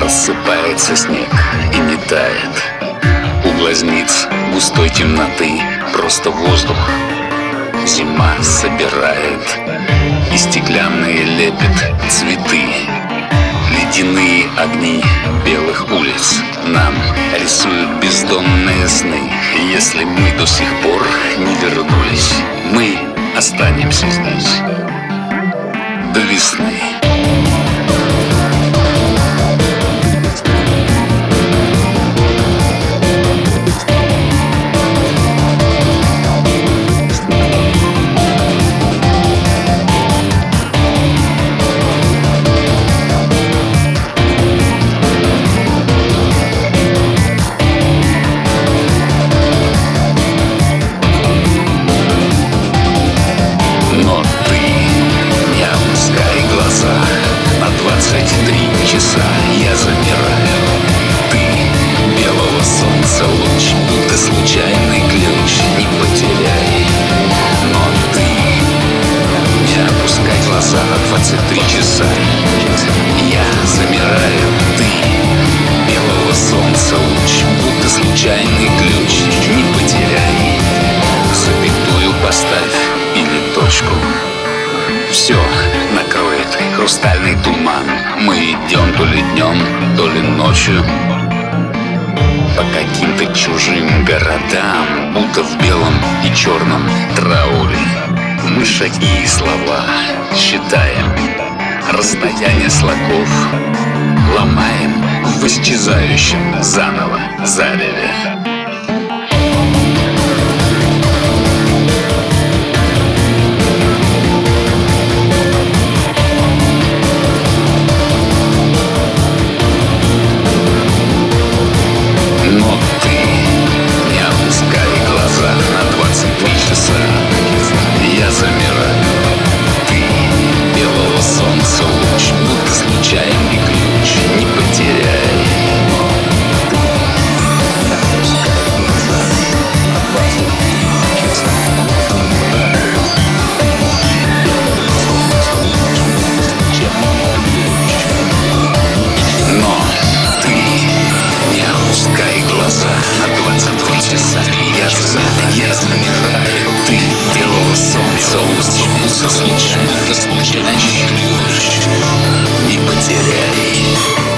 Рассыпается снег и не тает У глазниц густой темноты Просто воздух. Зима собирает И стеклянные лепит цветы. Ледяные огни белых улиц Нам рисуют бездонные сны. Если мы до сих пор не вернулись Мы останемся здесь. До весны 23 часа. Я замираю Ты. Белого солнца луч Будто случайный ключ. Не потеряй. Запятую поставь или точку. Все накроет хрустальный туман. Мы идем то ли днем, то ли ночью. По каким-то чужим городам Будто в белом и черном трауре Мы шаги и слова считаем Расстояние слогов Ломаем в исчезающем заново зареве часа Я за, я замираю Ты белого солнца луч Будто случайно, ключ Не потеряй